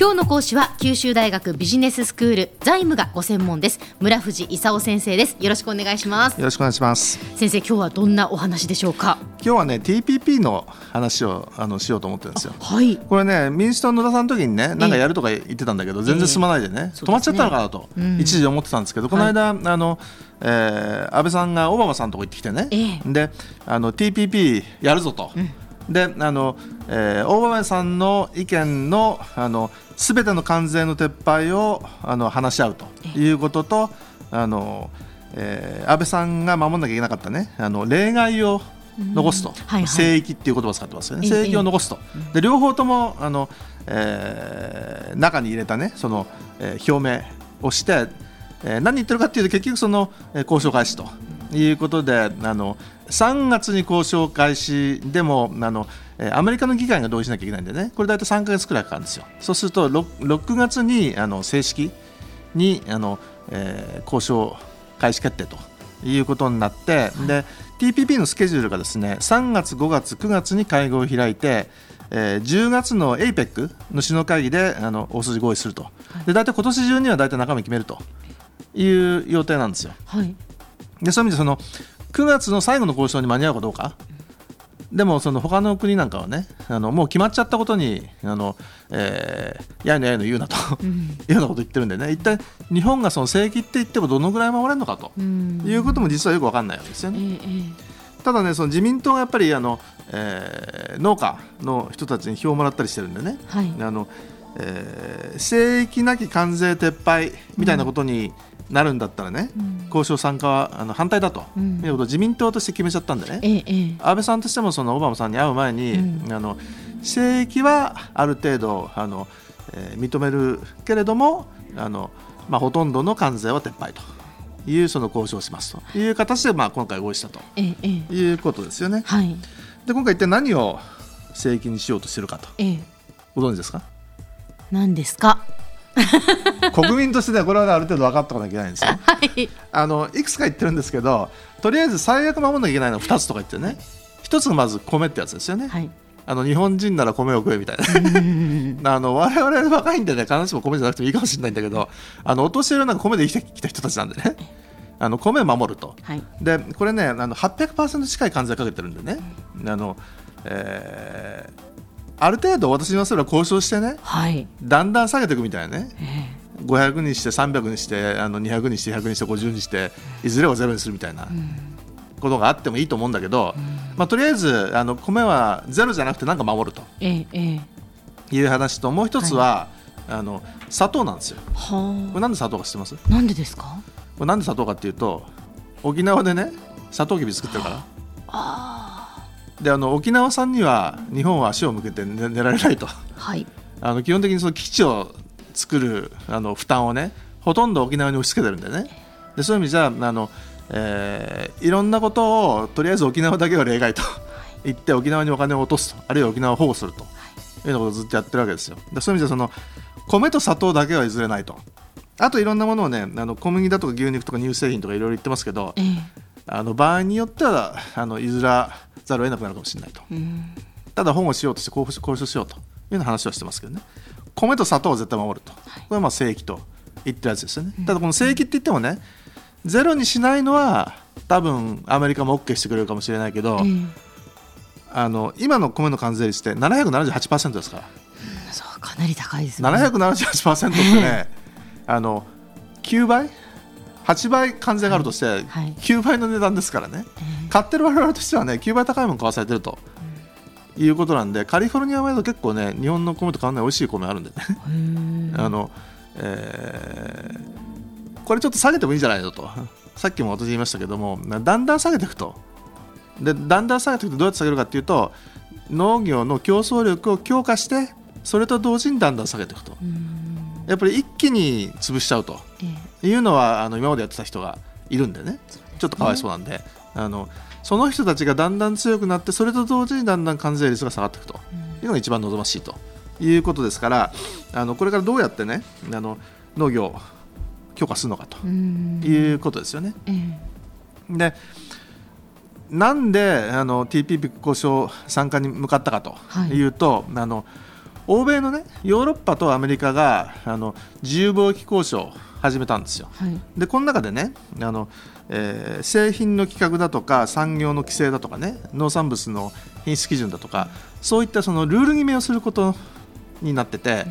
今日の講師は九州大学ビジネススクール財務がご専門です。村藤勲先生です。よろしくお願いします。よろしくお願いします。先生今日はどんなお話でしょうか？今日はね TPP の話をあのしようと思ってるんですよ。はい。これね民主党の野田さんの時にねなんかやるとか言ってたんだけど、全然進まないでね、止まっちゃったのかなと、一時思ってたんですけどこの間、あのえー安倍さんがオバマさんのとこ行ってきてね、えであの TPP やるぞと、であの、えーオバマさんの意見のあの全ての関税の撤廃をあの話し合うということと、あのえー安倍さんが守らなきゃいけなかったね。あの例外を残すと、はいはい。聖域っていう言葉を使ってますよね、ええ聖域を残すと、で両方ともあの、えー中に入れたね。その、えー表明をして、えー何言ってるかっていうと結局その、えー交渉開始ということであの3月に交渉開始でもあのえーアメリカの議会が同意しなきゃいけないんでね。これ大体3か月くらいかかるんですよ。そうすると 6, 6月にあの正式にあの、えー交渉開始決定ということになって、で TPP のスケジュールがですね3月、5月、9月に会合を開いて、えー10月の APEC の首脳会議であの大筋合意すると、で大体今年中には大体中身決めるという予定なんですよ。はいでそういう意味でその9月の最後の交渉に間に合うかどうか。でもその他の国なんかはねあのもう決まっちゃったことにあの、えーやいのやいの言うなと、いうようなこと言ってるんでね。一体日本がその正規って言ってもどのぐらい守れるのかと。うん。いうことも実はよく分かんないわけですよえね。ええ。ただねその自民党がやっぱりあの、えー農家の人たちに票をもらったりしてるんでね、えはい。あのえー聖域なき関税撤廃みたいなことになるんだったらね、うん。交渉参加はあの反対だと、うん。いうことを自民党として決めちゃったんでね、ええええ。安倍さんとしてもそのオバマさんに会う前に、うん。あの聖域はある程度あの、えー認めるけれどもあの、まあ、ほとんどの関税は撤廃と。いうその交渉をしますと。いう形で、まあ、今回合意したと。いうことですよね。はい。で今回一体何を聖域にしようとしてるかと。ええ。ご存知ですか？何ですか？国民としてねこれはねある程度分かっておかなきゃいけないんですよ。はい。あのいくつか言ってるんですけどとりあえず最悪守らなきゃいけないのは2つとか言ってね。1つがまず米ってやつですよね。はい。あの日本人なら米を食えみたいな。あの我々若いんでね必ずしも米じゃなくてもいいかもしれないんだけどあのお年寄りなんか米で生きてきた人たちなんでね。あの米を守ると。はい。でこれねあの800%近い関税かけてるんでね。あの、えーある程度私に言わせれば交渉してねはい。だんだん下げていくみたいなね。え500にして300にしてあの200にして100にして50にしていずれはゼロにするみたいなことがあってもいいと思うんだけど、まあ、とりあえずあの米はゼロじゃなくてなんか守るとええええ。いう話ともう一つは、あの砂糖なんですよ。こはれなんで砂糖か知ってます？こあなんでですか？れなんで砂糖かっていうと沖縄でねサトウキビ作ってるから。であの沖縄さんには日本は足を向けて寝寝られないと。はい。あの基本的にその基地を作るあの負担をねほとんど沖縄に押し付けてるんでね。でそういう意味じゃあの、えーいろんなことをとりあえず沖縄だけは例外と。言って沖縄にお金を落とすと。あるいは沖縄を保護すると。い。うようなことをずっとやってるわけですよ。でそういう意味じゃその米と砂糖だけは譲れないと。あといろんなものをねあの小麦だとか牛肉とか乳製品とかいろいろ言ってますけどええあの場合によってはあの譲らざるを得なくなるかもしれないと。うん。ただ本をしようとして交渉交渉しようというような話はしてますけどね。米と砂糖を絶対守ると、これはまあ正規と言ってるやつですよね、ただこの正規って言ってもねゼロにしないのは多分アメリカも OK してくれるかもしれないけど、ええあの今の米の関税率って778%ですから。そうかなり高いですね。778%ってね、あの9倍8倍関税があるとして、はい。9倍の値段ですからね、え買ってる我々としてはね9倍高いもの買わされてると、いうことなんでカリフォルニアは結構ね日本の米と変わらない美味しい米あるんでね、あのえーこれちょっと下げてもいいんじゃないのと。さっきも私言いましたけどもだんだん下げていくと。でだんだん下げていくとどうやって下げるかっていうと農業の競争力を強化してそれと同時にだんだん下げていくと。うん。やっぱり一気に潰しちゃうと。えいうのはあの今までやってた人がいるんでね。ちょっとかわいそうなんで、あのその人たちがだんだん強くなってそれと同時にだんだん関税率が下がっていくと。いうのが一番望ましいということですからあのこれからどうやってねあの農業を強化するのかということですよね。ええ。でなんであの TPP 交渉参加に向かったかとはい。いうと、あの欧米のねヨーロッパとアメリカがあの自由貿易交渉を始めたんですよ。はい。でこの中でねあの、えー製品の規格だとか産業の規制だとかね農産物の品質基準だとかそういったそのルール決めをすることになってて、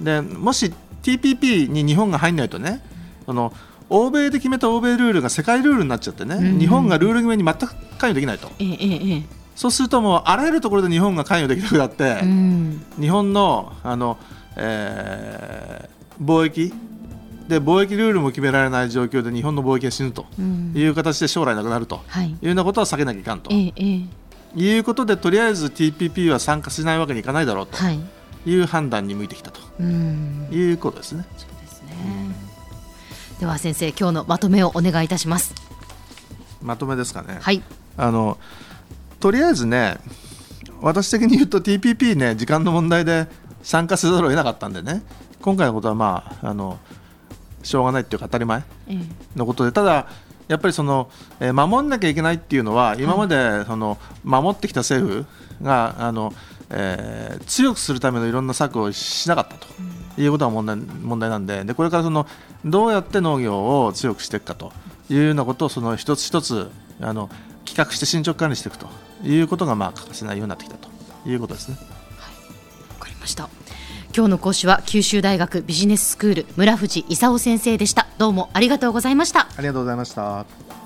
でもし TPP に日本が入んないとねその欧米で決めた欧米ルールが世界ルールになっちゃってね、うん。日本がルール決めに全く関与できないと。えええええそうするともうあらゆるところで日本が関与できなくなって、えうん。日本のあの、えー貿易で貿易ルールも決められない状況で日本の貿易が死ぬとうん。いう形で将来なくなるとはい。いうようなことは避けなきゃいかんとええええ。いうことでとりあえず TPP は参加しないわけにいかないだろうとはい。いう判断に向いてきたとうん。いうことですね。そうですね。では先生今日のまとめをお願いいたします。まとめですかね。はい。あのとりあえずね私的に言うと TPP ね時間の問題で参加せざるを得なかったんでね今回のことはまああのしょうがないっていうか当たり前ええ。のことでただやっぱりその、えー守んなきゃいけないっていうのは今までその守ってきた政府があの、えー強くするためのいろんな策をしなかったということが問題問題なんででこれからそのどうやって農業を強くしていくかというようなことをその一つ一つあの企画して進捗管理していくということがまあ欠かせないようになってきたということですね。わかりました今日の講師は九州大学ビジネススクール村藤勲先生でしたどうもありがとうございましたありがとうございました。